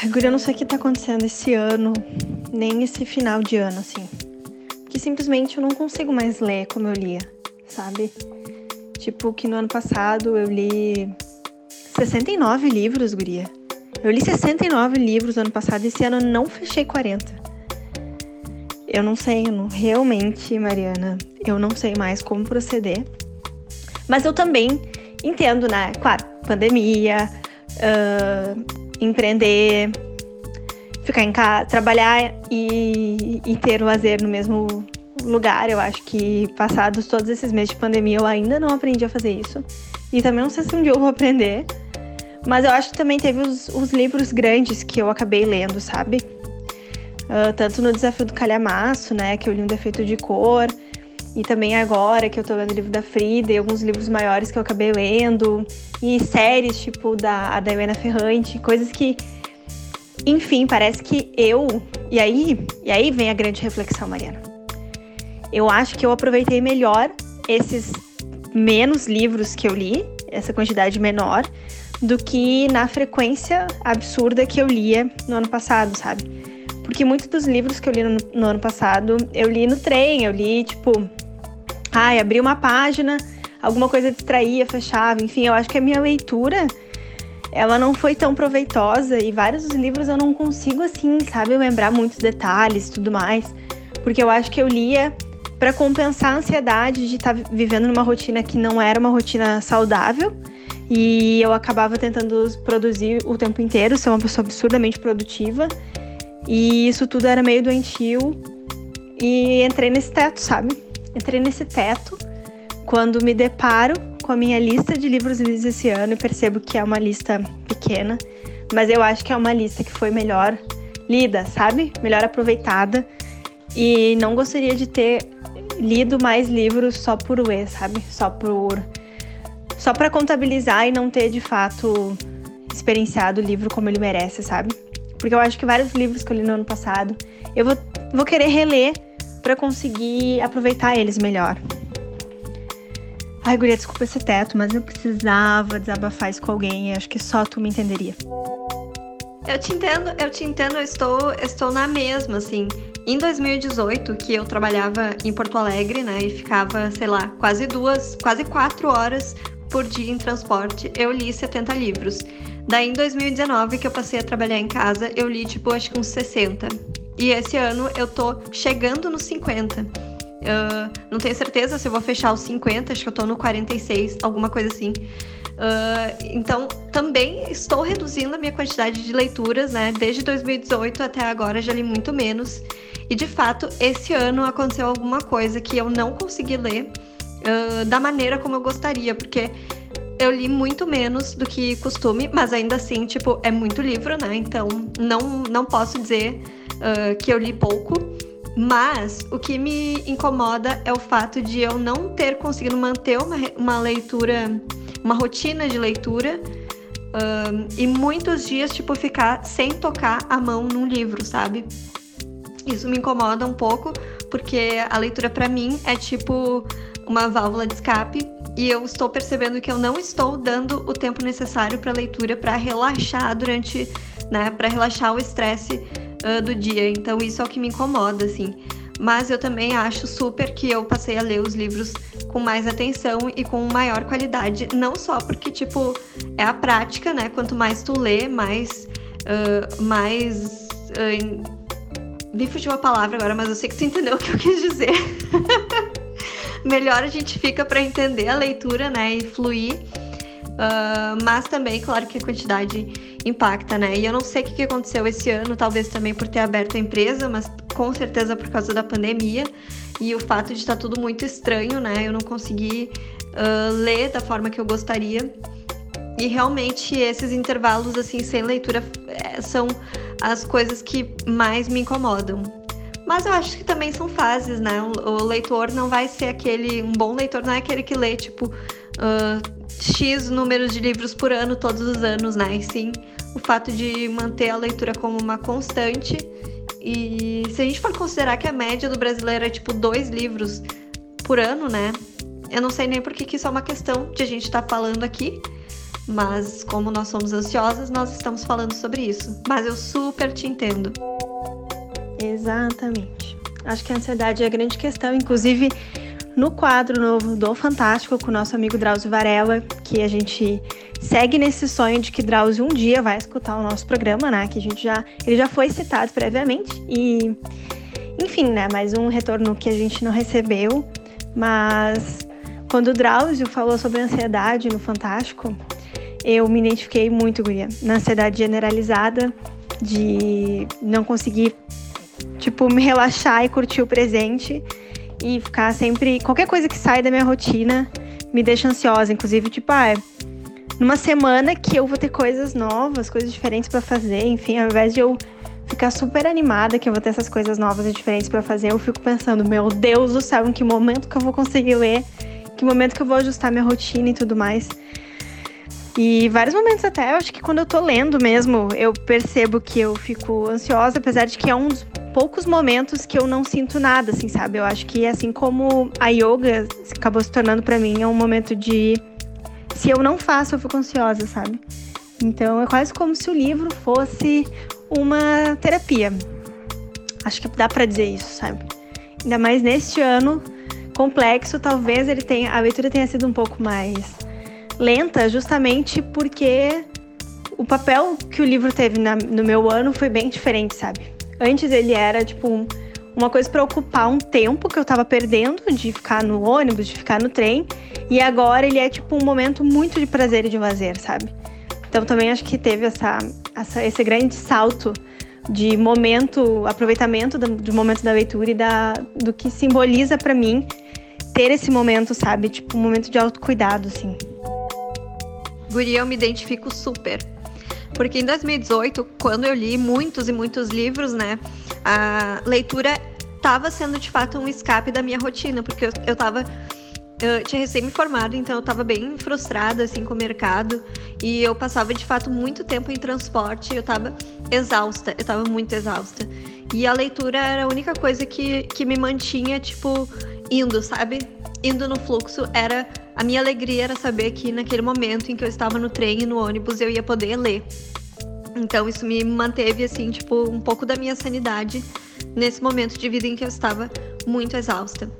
Ai, Guria, eu não sei o que tá acontecendo esse ano, nem esse final de ano, assim. Que simplesmente eu não consigo mais ler como eu lia, sabe? Tipo, que no ano passado eu li 69 livros, Guria. Eu li 69 livros no ano passado e esse ano eu não fechei 40. Eu não sei, eu não, realmente, Mariana, eu não sei mais como proceder. Mas eu também entendo, né? Claro, pandemia, uh, empreender, ficar em casa, trabalhar e, e ter o lazer no mesmo lugar. Eu acho que passados todos esses meses de pandemia eu ainda não aprendi a fazer isso. E também não sei se um dia eu vou aprender. Mas eu acho que também teve os, os livros grandes que eu acabei lendo, sabe? Uh, tanto no Desafio do Calhamaço, né? Que eu li um defeito de cor. E também agora que eu tô lendo o livro da Frida e alguns livros maiores que eu acabei lendo. E séries tipo da, da Helena Ferrante, coisas que. Enfim, parece que eu. E aí, e aí vem a grande reflexão, Mariana. Eu acho que eu aproveitei melhor esses menos livros que eu li, essa quantidade menor, do que na frequência absurda que eu lia no ano passado, sabe? Porque muitos dos livros que eu li no, no ano passado, eu li no trem, eu li, tipo, ai, abri uma página, alguma coisa distraía, fechava, enfim, eu acho que a minha leitura ela não foi tão proveitosa e vários dos livros eu não consigo assim, sabe, lembrar muitos detalhes tudo mais, porque eu acho que eu lia para compensar a ansiedade de estar tá vivendo numa rotina que não era uma rotina saudável. E eu acabava tentando produzir o tempo inteiro, ser uma pessoa absurdamente produtiva. E isso tudo era meio doentio. E entrei nesse teto, sabe? Entrei nesse teto quando me deparo com a minha lista de livros lidos esse ano e percebo que é uma lista pequena, mas eu acho que é uma lista que foi melhor lida, sabe? Melhor aproveitada. E não gostaria de ter lido mais livros só por ler, sabe? Só por só para contabilizar e não ter de fato experienciado o livro como ele merece, sabe? Porque eu acho que vários livros que eu li no ano passado, eu vou, vou querer reler para conseguir aproveitar eles melhor. Ai, guria, desculpa esse teto, mas eu precisava desabafar isso com alguém acho que só tu me entenderia. Eu te entendo, eu te entendo, eu estou, estou na mesma, assim. Em 2018, que eu trabalhava em Porto Alegre, né, e ficava, sei lá, quase duas, quase quatro horas por dia em transporte, eu li 70 livros. Daí, em 2019, que eu passei a trabalhar em casa, eu li, tipo, acho que uns 60. E esse ano eu tô chegando nos 50. Uh, não tenho certeza se eu vou fechar os 50, acho que eu tô no 46, alguma coisa assim. Uh, então, também estou reduzindo a minha quantidade de leituras, né? Desde 2018 até agora já li muito menos. E de fato, esse ano aconteceu alguma coisa que eu não consegui ler uh, da maneira como eu gostaria, porque eu li muito menos do que costume, mas ainda assim, tipo, é muito livro, né? Então, não, não posso dizer uh, que eu li pouco. Mas o que me incomoda é o fato de eu não ter conseguido manter uma, uma leitura, uma rotina de leitura uh, e muitos dias, tipo, ficar sem tocar a mão num livro, sabe? Isso me incomoda um pouco, porque a leitura para mim é tipo uma válvula de escape e eu estou percebendo que eu não estou dando o tempo necessário para leitura para relaxar durante, né, para relaxar o estresse uh, do dia. Então isso é o que me incomoda, assim. Mas eu também acho super que eu passei a ler os livros com mais atenção e com maior qualidade. Não só porque, tipo, é a prática, né? Quanto mais tu lê, mais. Uh, mais. Uh, me fugiu a palavra agora, mas eu sei que tu entendeu o que eu quis dizer. Melhor a gente fica para entender a leitura, né? E fluir. Uh, mas também, claro que a quantidade impacta, né? E eu não sei o que aconteceu esse ano, talvez também por ter aberto a empresa, mas com certeza por causa da pandemia e o fato de estar tudo muito estranho, né? Eu não consegui uh, ler da forma que eu gostaria. E realmente esses intervalos assim sem leitura é, são as coisas que mais me incomodam. Mas eu acho que também são fases, né? O leitor não vai ser aquele. Um bom leitor não é aquele que lê, tipo, uh, X números de livros por ano, todos os anos, né? E sim o fato de manter a leitura como uma constante. E se a gente for considerar que a média do brasileiro é tipo dois livros por ano, né? Eu não sei nem por que, que isso é uma questão de a gente estar tá falando aqui. Mas como nós somos ansiosas, nós estamos falando sobre isso. Mas eu super te entendo. Exatamente. Acho que a ansiedade é a grande questão, inclusive no quadro novo do Fantástico com o nosso amigo Drauzio Varela, que a gente segue nesse sonho de que Drauzio um dia vai escutar o nosso programa, né? Que a gente já ele já foi citado previamente e enfim, né, mais um retorno que a gente não recebeu, mas quando o Drauzio falou sobre ansiedade no Fantástico, eu me identifiquei muito, guria, na ansiedade generalizada de não conseguir tipo me relaxar e curtir o presente e ficar sempre. Qualquer coisa que sai da minha rotina me deixa ansiosa. Inclusive, tipo, ah, numa semana que eu vou ter coisas novas, coisas diferentes para fazer, enfim, ao invés de eu ficar super animada que eu vou ter essas coisas novas e diferentes para fazer, eu fico pensando, meu Deus do céu, em que momento que eu vou conseguir ler, que momento que eu vou ajustar minha rotina e tudo mais. E vários momentos até, eu acho que quando eu tô lendo mesmo, eu percebo que eu fico ansiosa, apesar de que é um dos poucos momentos que eu não sinto nada, assim, sabe? Eu acho que assim como a yoga acabou se tornando para mim, é um momento de se eu não faço, eu fico ansiosa, sabe? Então é quase como se o livro fosse uma terapia. Acho que dá para dizer isso, sabe? Ainda mais neste ano complexo, talvez ele tenha a leitura tenha sido um pouco mais lenta, justamente porque o papel que o livro teve na, no meu ano foi bem diferente, sabe? Antes ele era tipo um, uma coisa para ocupar um tempo que eu tava perdendo de ficar no ônibus, de ficar no trem, e agora ele é tipo um momento muito de prazer e de lazer, sabe? Então também acho que teve essa, essa esse grande salto de momento, aproveitamento do, do momento da leitura e da, do que simboliza para mim ter esse momento, sabe? Tipo, um momento de autocuidado, assim. Guria, eu me identifico super. Porque em 2018, quando eu li muitos e muitos livros, né, a leitura estava sendo de fato um escape da minha rotina, porque eu, eu tava eu tinha recém me formado, então eu estava bem frustrada assim com o mercado e eu passava de fato muito tempo em transporte, eu estava exausta, eu estava muito exausta. E a leitura era a única coisa que, que me mantinha tipo indo, sabe? Indo no fluxo era a minha alegria era saber que naquele momento em que eu estava no trem e no ônibus eu ia poder ler. Então isso me manteve assim, tipo, um pouco da minha sanidade nesse momento de vida em que eu estava muito exausta.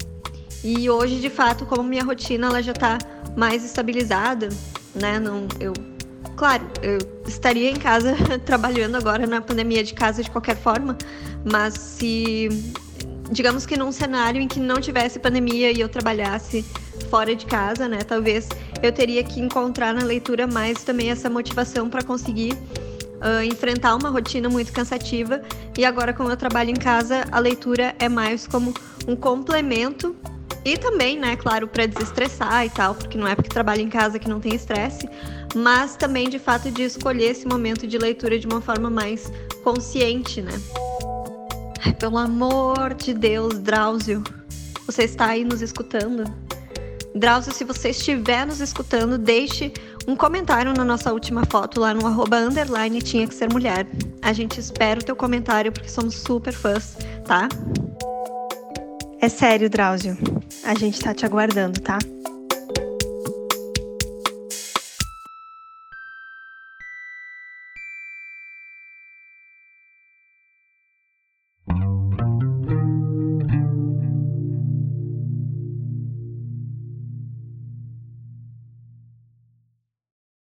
E hoje, de fato, como minha rotina ela já está mais estabilizada, né? Não, eu, claro, eu estaria em casa trabalhando agora na pandemia de casa de qualquer forma, mas se digamos que num cenário em que não tivesse pandemia e eu trabalhasse fora de casa, né? Talvez eu teria que encontrar na leitura mais também essa motivação para conseguir uh, enfrentar uma rotina muito cansativa. E agora, como eu trabalho em casa, a leitura é mais como um complemento e também, né, claro, para desestressar e tal, porque não é porque trabalho em casa que não tem estresse, mas também de fato de escolher esse momento de leitura de uma forma mais consciente, né? Ai, pelo amor de Deus, Drauzio, você está aí nos escutando? Drauzio, se você estiver nos escutando, deixe um comentário na nossa última foto lá no arroba underline tinha que ser mulher. A gente espera o teu comentário porque somos super fãs, tá? É sério, Drauzio. A gente tá te aguardando, tá?